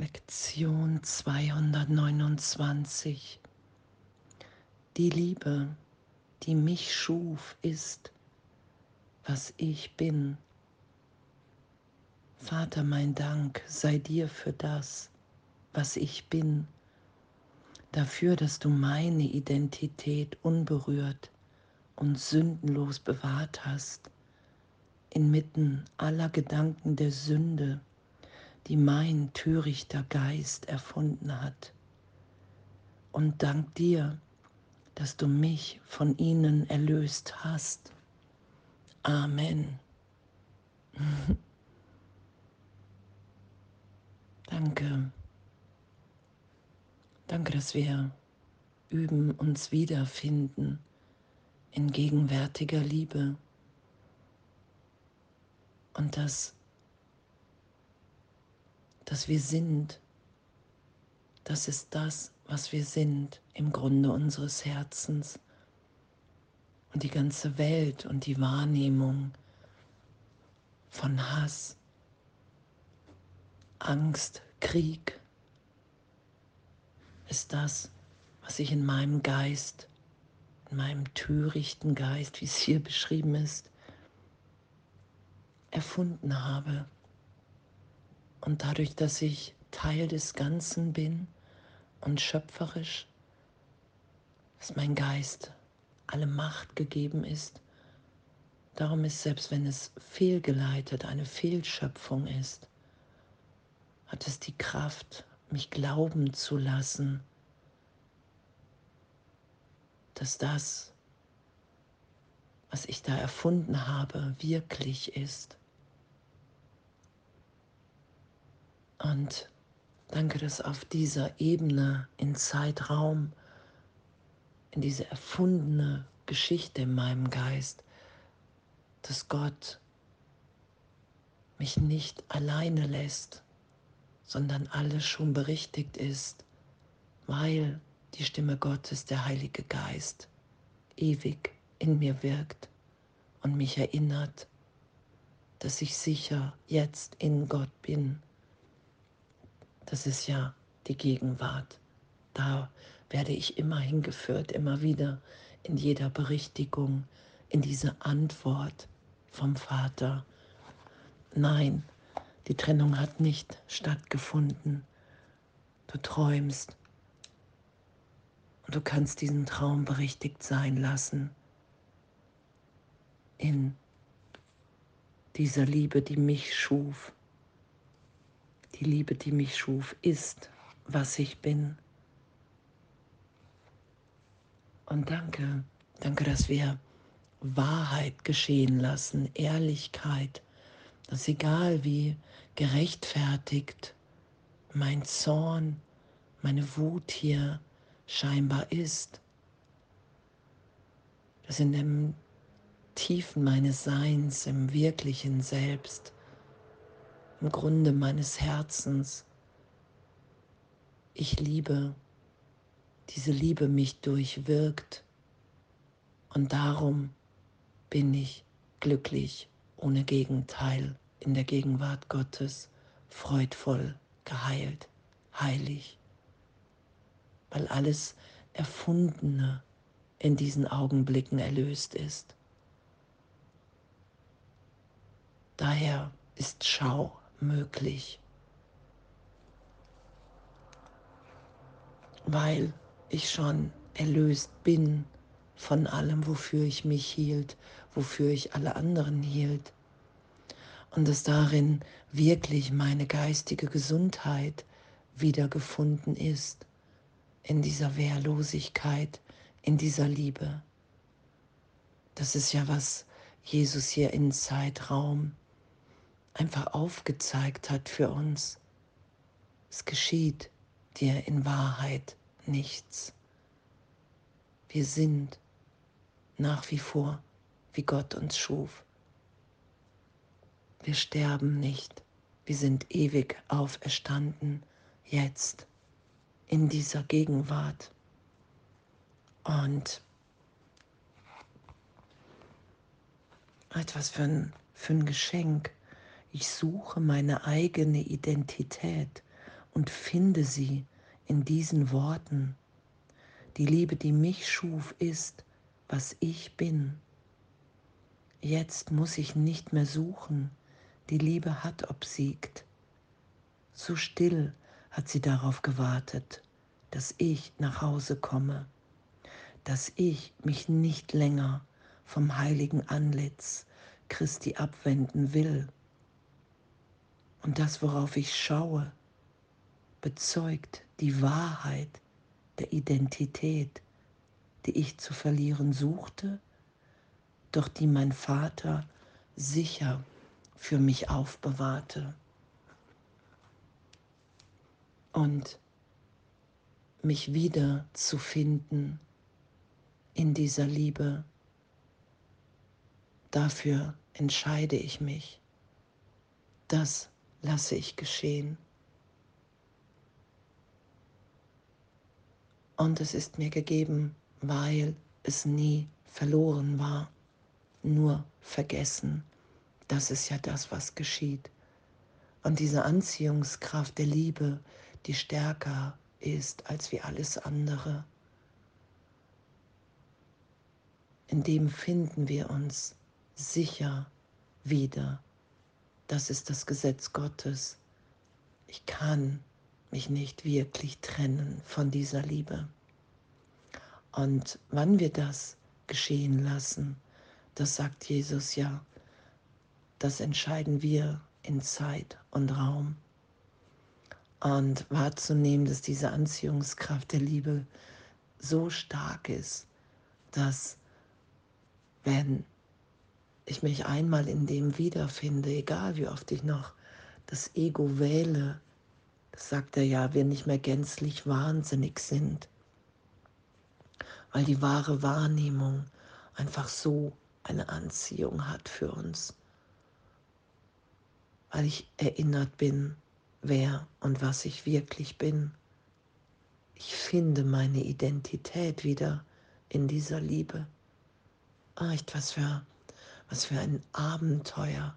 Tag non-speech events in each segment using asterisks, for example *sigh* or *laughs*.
Lektion 229. Die Liebe, die mich schuf, ist, was ich bin. Vater, mein Dank sei dir für das, was ich bin, dafür, dass du meine Identität unberührt und sündenlos bewahrt hast, inmitten aller Gedanken der Sünde, die mein törichter Geist erfunden hat. Und dank dir, dass du mich von ihnen erlöst hast. Amen. *laughs* Danke. Danke, dass wir üben, uns wiederfinden in gegenwärtiger Liebe und dass, dass wir sind. Das ist das, was wir sind im Grunde unseres Herzens. Und die ganze Welt und die Wahrnehmung von Hass, Angst, Krieg ist das, was ich in meinem Geist, in meinem törichten Geist, wie es hier beschrieben ist, erfunden habe. Und dadurch, dass ich Teil des Ganzen bin und schöpferisch, dass mein Geist alle Macht gegeben ist, darum ist selbst wenn es fehlgeleitet, eine Fehlschöpfung ist, hat es die Kraft, mich glauben zu lassen, dass das, was ich da erfunden habe, wirklich ist. Und danke, dass auf dieser Ebene in Zeitraum, in diese erfundene Geschichte in meinem Geist, dass Gott mich nicht alleine lässt, sondern alles schon berichtigt ist, weil die Stimme Gottes, der Heilige Geist, ewig in mir wirkt und mich erinnert, dass ich sicher jetzt in Gott bin das ist ja die Gegenwart. Da werde ich immer hingeführt, immer wieder in jeder Berichtigung, in diese Antwort vom Vater. Nein, die Trennung hat nicht stattgefunden. Du träumst und du kannst diesen Traum berichtigt sein lassen in dieser Liebe, die mich schuf die Liebe, die mich schuf, ist, was ich bin. Und danke, danke, dass wir Wahrheit geschehen lassen, Ehrlichkeit, dass egal wie gerechtfertigt mein Zorn, meine Wut hier scheinbar ist, dass in dem Tiefen meines Seins, im wirklichen Selbst, im Grunde meines Herzens. Ich liebe, diese Liebe mich durchwirkt und darum bin ich glücklich ohne Gegenteil in der Gegenwart Gottes, freudvoll, geheilt, heilig, weil alles Erfundene in diesen Augenblicken erlöst ist. Daher ist Schau möglich, weil ich schon erlöst bin von allem, wofür ich mich hielt, wofür ich alle anderen hielt. Und dass darin wirklich meine geistige Gesundheit wiedergefunden ist, in dieser Wehrlosigkeit, in dieser Liebe. Das ist ja, was Jesus hier in Zeitraum einfach aufgezeigt hat für uns. Es geschieht dir in Wahrheit nichts. Wir sind nach wie vor, wie Gott uns schuf. Wir sterben nicht. Wir sind ewig auferstanden, jetzt, in dieser Gegenwart. Und etwas für ein, für ein Geschenk ich suche meine eigene Identität und finde sie in diesen Worten. Die Liebe, die mich schuf, ist, was ich bin. Jetzt muss ich nicht mehr suchen, die Liebe hat obsiegt. So still hat sie darauf gewartet, dass ich nach Hause komme, dass ich mich nicht länger vom heiligen Antlitz Christi abwenden will. Und das, worauf ich schaue, bezeugt die Wahrheit der Identität, die ich zu verlieren suchte, doch die mein Vater sicher für mich aufbewahrte. Und mich wieder zu finden in dieser Liebe, dafür entscheide ich mich. Das lasse ich geschehen. Und es ist mir gegeben, weil es nie verloren war, nur vergessen. Das ist ja das, was geschieht. Und diese Anziehungskraft der Liebe, die stärker ist als wie alles andere. In dem finden wir uns sicher wieder. Das ist das Gesetz Gottes. Ich kann mich nicht wirklich trennen von dieser Liebe. Und wann wir das geschehen lassen, das sagt Jesus ja, das entscheiden wir in Zeit und Raum. Und wahrzunehmen, dass diese Anziehungskraft der Liebe so stark ist, dass wenn ich mich einmal in dem wiederfinde, egal wie oft ich noch das Ego wähle, das sagt er ja, wir nicht mehr gänzlich wahnsinnig sind, weil die wahre Wahrnehmung einfach so eine Anziehung hat für uns, weil ich erinnert bin, wer und was ich wirklich bin. Ich finde meine Identität wieder in dieser Liebe. Ah, echt was für, was für ein Abenteuer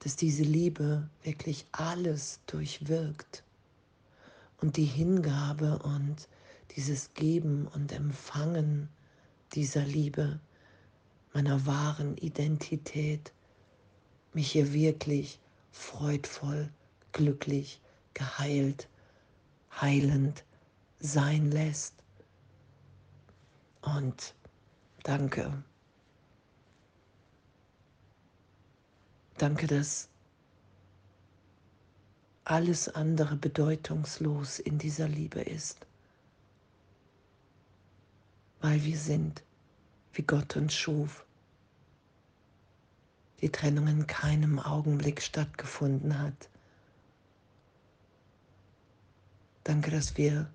dass diese Liebe wirklich alles durchwirkt und die Hingabe und dieses Geben und Empfangen dieser Liebe, meiner wahren Identität, mich hier wirklich freudvoll, glücklich, geheilt, heilend sein lässt. Und danke Danke, dass alles andere bedeutungslos in dieser Liebe ist, weil wir sind, wie Gott uns schuf. Die Trennung in keinem Augenblick stattgefunden hat. Danke, dass wir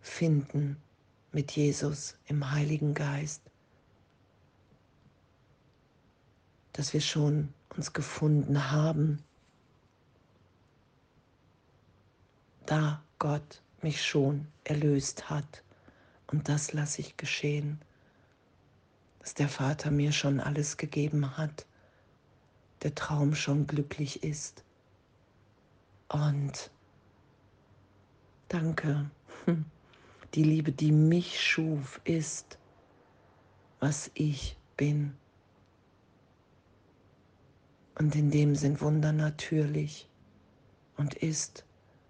finden mit Jesus im Heiligen Geist, dass wir schon uns gefunden haben, da Gott mich schon erlöst hat. Und das lasse ich geschehen, dass der Vater mir schon alles gegeben hat, der Traum schon glücklich ist. Und danke, *laughs* die Liebe, die mich schuf, ist, was ich bin. Und in dem sind Wunder natürlich und ist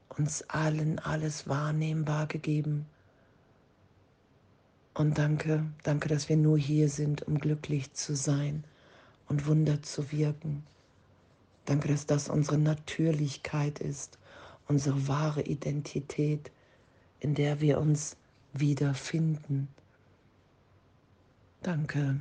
uns allen alles wahrnehmbar gegeben. Und danke, danke, dass wir nur hier sind, um glücklich zu sein und Wunder zu wirken. Danke, dass das unsere Natürlichkeit ist, unsere wahre Identität, in der wir uns wiederfinden. Danke